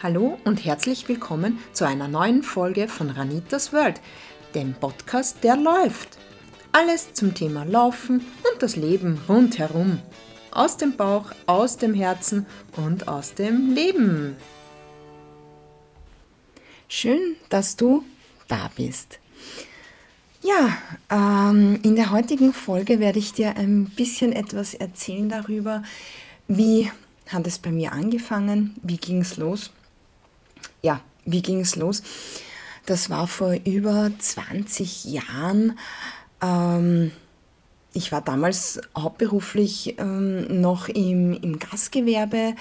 Hallo und herzlich willkommen zu einer neuen Folge von Ranitas World, dem Podcast, der läuft. Alles zum Thema Laufen und das Leben rundherum. Aus dem Bauch, aus dem Herzen und aus dem Leben. Schön, dass du da bist. Ja, ähm, in der heutigen Folge werde ich dir ein bisschen etwas erzählen darüber, wie hat es bei mir angefangen, wie ging es los ja, wie ging es los? Das war vor über 20 Jahren. Ähm, ich war damals hauptberuflich ähm, noch im, im Gastgewerbe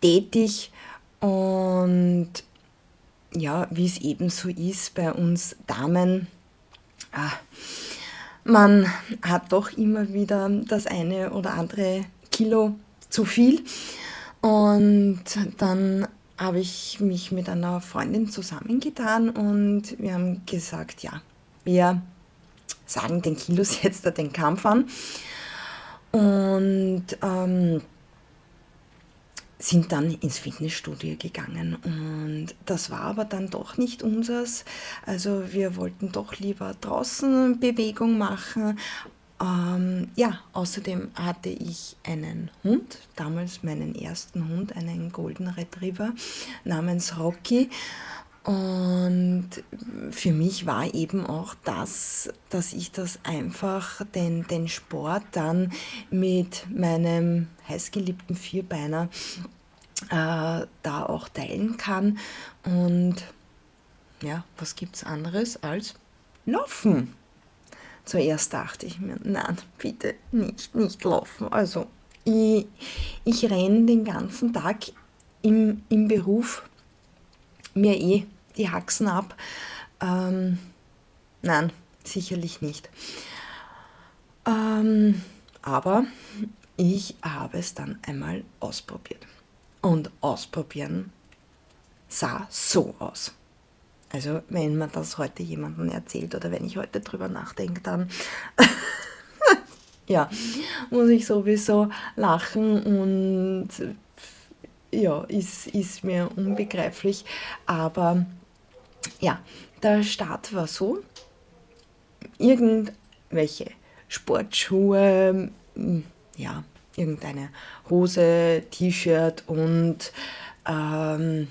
tätig und ja, wie es eben so ist bei uns Damen, ah, man hat doch immer wieder das eine oder andere Kilo zu viel und dann habe ich mich mit einer Freundin zusammengetan und wir haben gesagt, ja, wir sagen den Kilos jetzt den Kampf an und ähm, sind dann ins Fitnessstudio gegangen und das war aber dann doch nicht unseres. Also wir wollten doch lieber draußen Bewegung machen ähm, ja, außerdem hatte ich einen Hund, damals meinen ersten Hund, einen Golden Retriever namens Rocky. Und für mich war eben auch das, dass ich das einfach, den, den Sport dann mit meinem heißgeliebten Vierbeiner äh, da auch teilen kann. Und ja, was gibt es anderes als Laufen? Zuerst dachte ich mir, nein, bitte nicht, nicht laufen. Also ich, ich renne den ganzen Tag im, im Beruf mir eh die Haxen ab. Ähm, nein, sicherlich nicht. Ähm, aber ich habe es dann einmal ausprobiert. Und ausprobieren sah so aus. Also wenn man das heute jemandem erzählt oder wenn ich heute drüber nachdenke, dann ja, muss ich sowieso lachen und ja, ist, ist mir unbegreiflich. Aber ja, der Start war so, irgendwelche Sportschuhe, ja, irgendeine Hose, T-Shirt und ähm,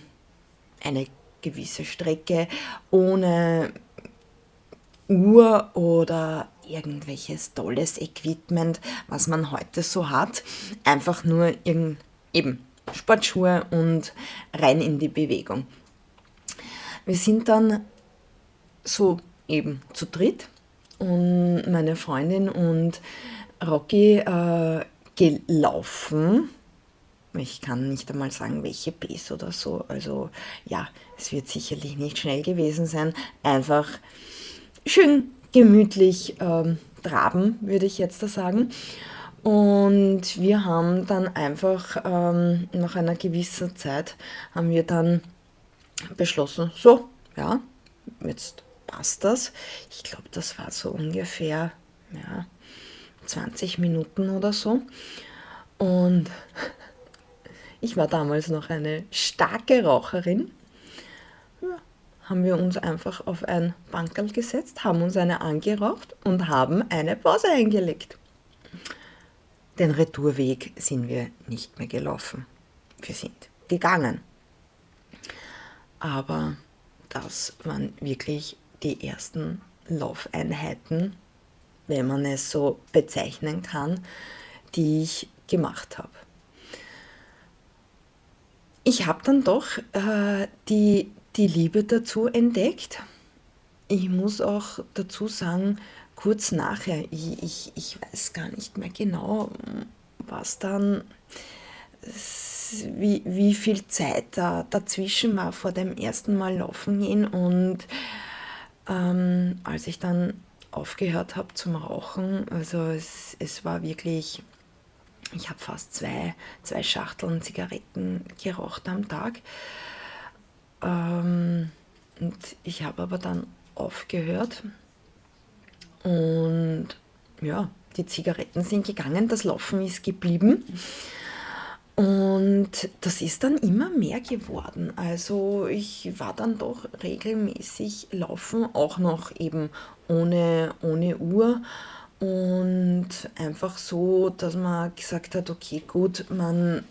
eine gewisse Strecke ohne Uhr oder irgendwelches tolles Equipment, was man heute so hat. Einfach nur eben Sportschuhe und rein in die Bewegung. Wir sind dann so eben zu dritt und meine Freundin und Rocky äh, gelaufen ich kann nicht einmal sagen, welche Base oder so. Also ja, es wird sicherlich nicht schnell gewesen sein. Einfach schön gemütlich ähm, traben, würde ich jetzt da sagen. Und wir haben dann einfach ähm, nach einer gewissen Zeit haben wir dann beschlossen, so, ja, jetzt passt das. Ich glaube, das war so ungefähr ja, 20 Minuten oder so. Und ich war damals noch eine starke Raucherin. Ja, haben wir uns einfach auf ein Bankerl gesetzt, haben uns eine angeraucht und haben eine Pause eingelegt. Den Retourweg sind wir nicht mehr gelaufen. Wir sind gegangen. Aber das waren wirklich die ersten Laufeinheiten, wenn man es so bezeichnen kann, die ich gemacht habe ich habe dann doch äh, die, die Liebe dazu entdeckt. Ich muss auch dazu sagen, kurz nachher, ich, ich, ich weiß gar nicht mehr genau, was dann, wie, wie viel Zeit da dazwischen war vor dem ersten Mal laufen gehen und ähm, als ich dann aufgehört habe zum Rauchen, also es, es war wirklich ich habe fast zwei, zwei Schachteln Zigaretten geraucht am Tag. Ähm, und ich habe aber dann aufgehört. Und ja, die Zigaretten sind gegangen, das Laufen ist geblieben. Und das ist dann immer mehr geworden. Also ich war dann doch regelmäßig laufen, auch noch eben ohne, ohne Uhr. Und einfach so, dass man gesagt hat, okay, gut, man,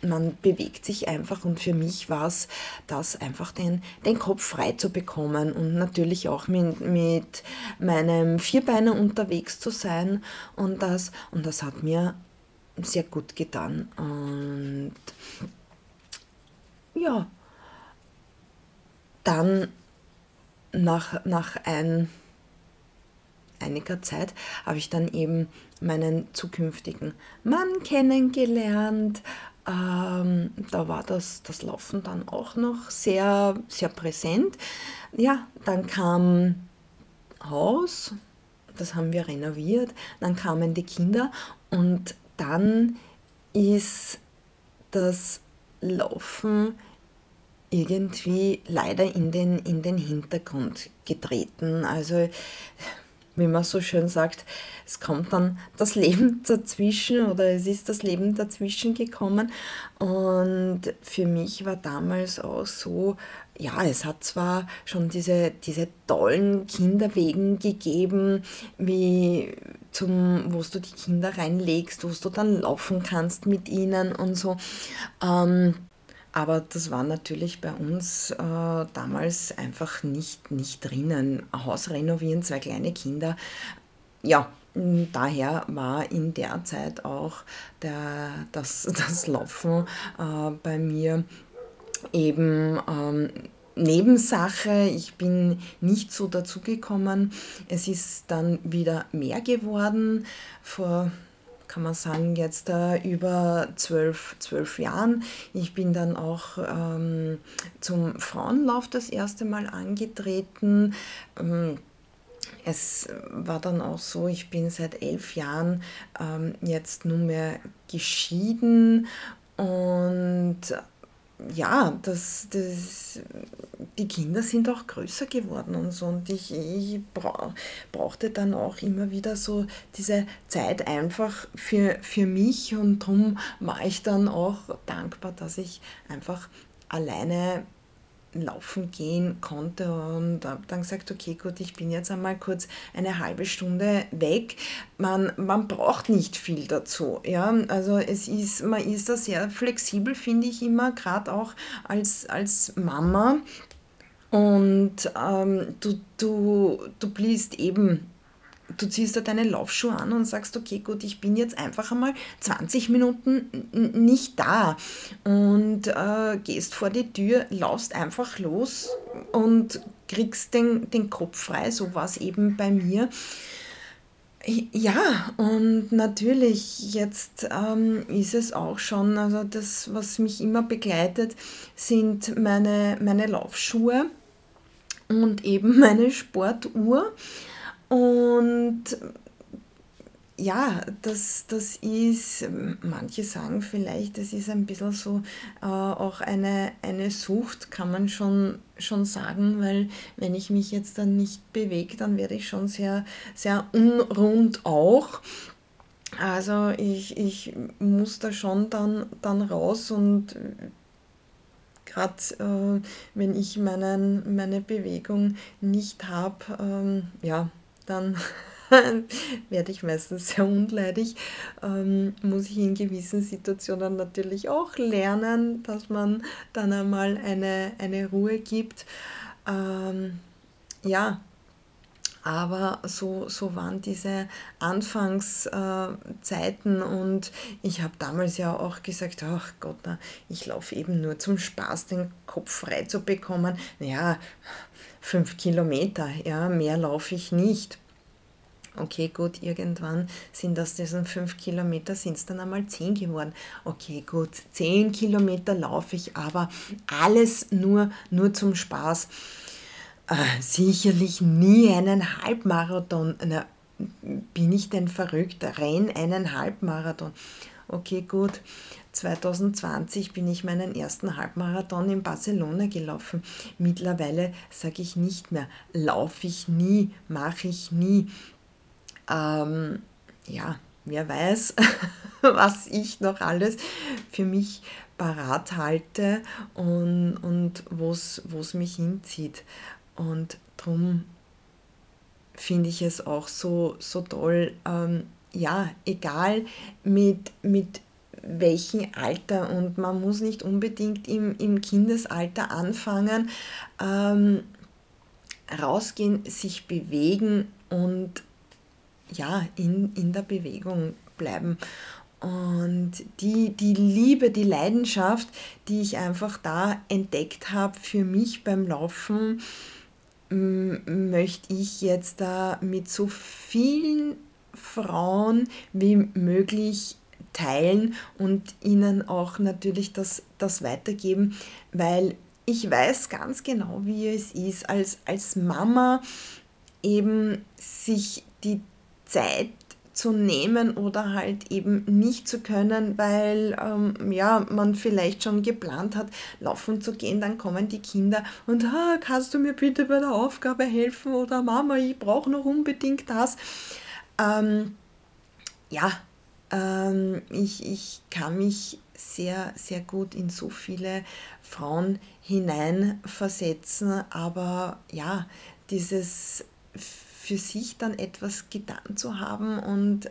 man bewegt sich einfach und für mich war es das einfach den, den Kopf frei zu bekommen und natürlich auch mit, mit meinem Vierbeiner unterwegs zu sein und das, und das hat mir sehr gut getan. Und ja, dann nach, nach ein, einiger Zeit habe ich dann eben meinen zukünftigen Mann kennengelernt. Ähm, da war das, das Laufen dann auch noch sehr, sehr präsent. Ja, dann kam Haus, das haben wir renoviert, dann kamen die Kinder und dann ist das Laufen irgendwie leider in den, in den Hintergrund getreten. Also, wie man so schön sagt, es kommt dann das Leben dazwischen oder es ist das Leben dazwischen gekommen. Und für mich war damals auch so, ja, es hat zwar schon diese, diese tollen Kinderwegen gegeben, wie zum, wo du die Kinder reinlegst, wo du dann laufen kannst mit ihnen und so. Ähm, aber das war natürlich bei uns äh, damals einfach nicht, nicht drinnen. Haus renovieren, zwei kleine Kinder. Ja, daher war in der Zeit auch der, das, das Laufen äh, bei mir eben ähm, Nebensache. Ich bin nicht so dazugekommen. Es ist dann wieder mehr geworden. Vor kann man sagen, jetzt äh, über zwölf, zwölf Jahren. Ich bin dann auch ähm, zum Frauenlauf das erste Mal angetreten. Ähm, es war dann auch so, ich bin seit elf Jahren ähm, jetzt nunmehr geschieden und ja, das, das, die Kinder sind auch größer geworden und so. Und ich, ich bra brauchte dann auch immer wieder so diese Zeit einfach für, für mich. Und darum war ich dann auch dankbar, dass ich einfach alleine laufen gehen konnte und habe dann gesagt, okay, gut, ich bin jetzt einmal kurz eine halbe Stunde weg. Man, man braucht nicht viel dazu. Ja? Also es ist, man ist da sehr flexibel, finde ich immer, gerade auch als, als Mama. Und ähm, du, du, du bliest eben du ziehst da deine Laufschuhe an und sagst, okay, gut, ich bin jetzt einfach einmal 20 Minuten nicht da und äh, gehst vor die Tür, laufst einfach los und kriegst den, den Kopf frei. So war es eben bei mir. Ja, und natürlich, jetzt ähm, ist es auch schon, also das, was mich immer begleitet, sind meine, meine Laufschuhe und eben meine Sportuhr. Und ja, das, das ist, manche sagen vielleicht, das ist ein bisschen so äh, auch eine, eine Sucht, kann man schon, schon sagen, weil wenn ich mich jetzt dann nicht bewege, dann werde ich schon sehr, sehr unrund auch. Also ich, ich muss da schon dann, dann raus und gerade äh, wenn ich meinen, meine Bewegung nicht habe, ähm, ja, dann werde ich meistens sehr unleidig. Ähm, muss ich in gewissen Situationen natürlich auch lernen, dass man dann einmal eine, eine Ruhe gibt. Ähm, ja, aber so, so waren diese Anfangszeiten äh, und ich habe damals ja auch gesagt, ach Gott, na, ich laufe eben nur zum Spaß, den Kopf frei zu bekommen. Naja, fünf Kilometer, ja, mehr laufe ich nicht. Okay, gut, irgendwann sind aus diesen fünf Kilometer sind es dann einmal zehn geworden. Okay, gut, zehn Kilometer laufe ich, aber alles nur, nur zum Spaß. Äh, sicherlich nie einen Halbmarathon. Na, bin ich denn verrückt? Renn einen Halbmarathon. Okay, gut. 2020 bin ich meinen ersten Halbmarathon in Barcelona gelaufen. Mittlerweile sage ich nicht mehr, laufe ich nie, mache ich nie. Ähm, ja, wer weiß, was ich noch alles für mich parat halte und, und wo es mich hinzieht. Und darum finde ich es auch so, so toll, ähm, ja, egal mit, mit welchem Alter und man muss nicht unbedingt im, im Kindesalter anfangen, ähm, rausgehen, sich bewegen und ja, in, in der Bewegung bleiben. Und die, die Liebe, die Leidenschaft, die ich einfach da entdeckt habe für mich beim Laufen, möchte ich jetzt da mit so vielen Frauen wie möglich teilen und ihnen auch natürlich das, das weitergeben, weil ich weiß ganz genau, wie es ist, als, als Mama eben sich die Zeit zu nehmen oder halt eben nicht zu können, weil ähm, ja, man vielleicht schon geplant hat, laufen zu gehen, dann kommen die Kinder und ah, kannst du mir bitte bei der Aufgabe helfen oder Mama, ich brauche noch unbedingt das. Ähm, ja, ich, ich kann mich sehr, sehr gut in so viele Frauen hineinversetzen, aber ja, dieses für sich dann etwas getan zu haben und äh,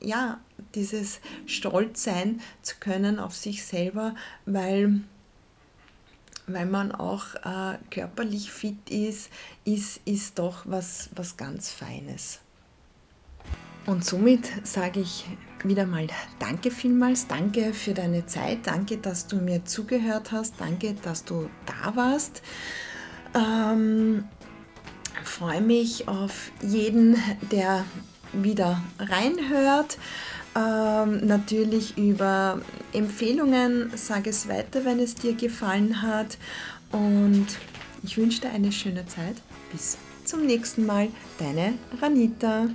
ja, dieses Stolz sein zu können auf sich selber, weil, weil man auch äh, körperlich fit ist, ist, ist doch was, was ganz Feines. Und somit sage ich wieder mal Danke vielmals, danke für deine Zeit, danke, dass du mir zugehört hast, danke, dass du da warst. Ähm, freue mich auf jeden, der wieder reinhört. Ähm, natürlich über Empfehlungen, sage es weiter, wenn es dir gefallen hat. Und ich wünsche dir eine schöne Zeit. Bis zum nächsten Mal. Deine Ranita.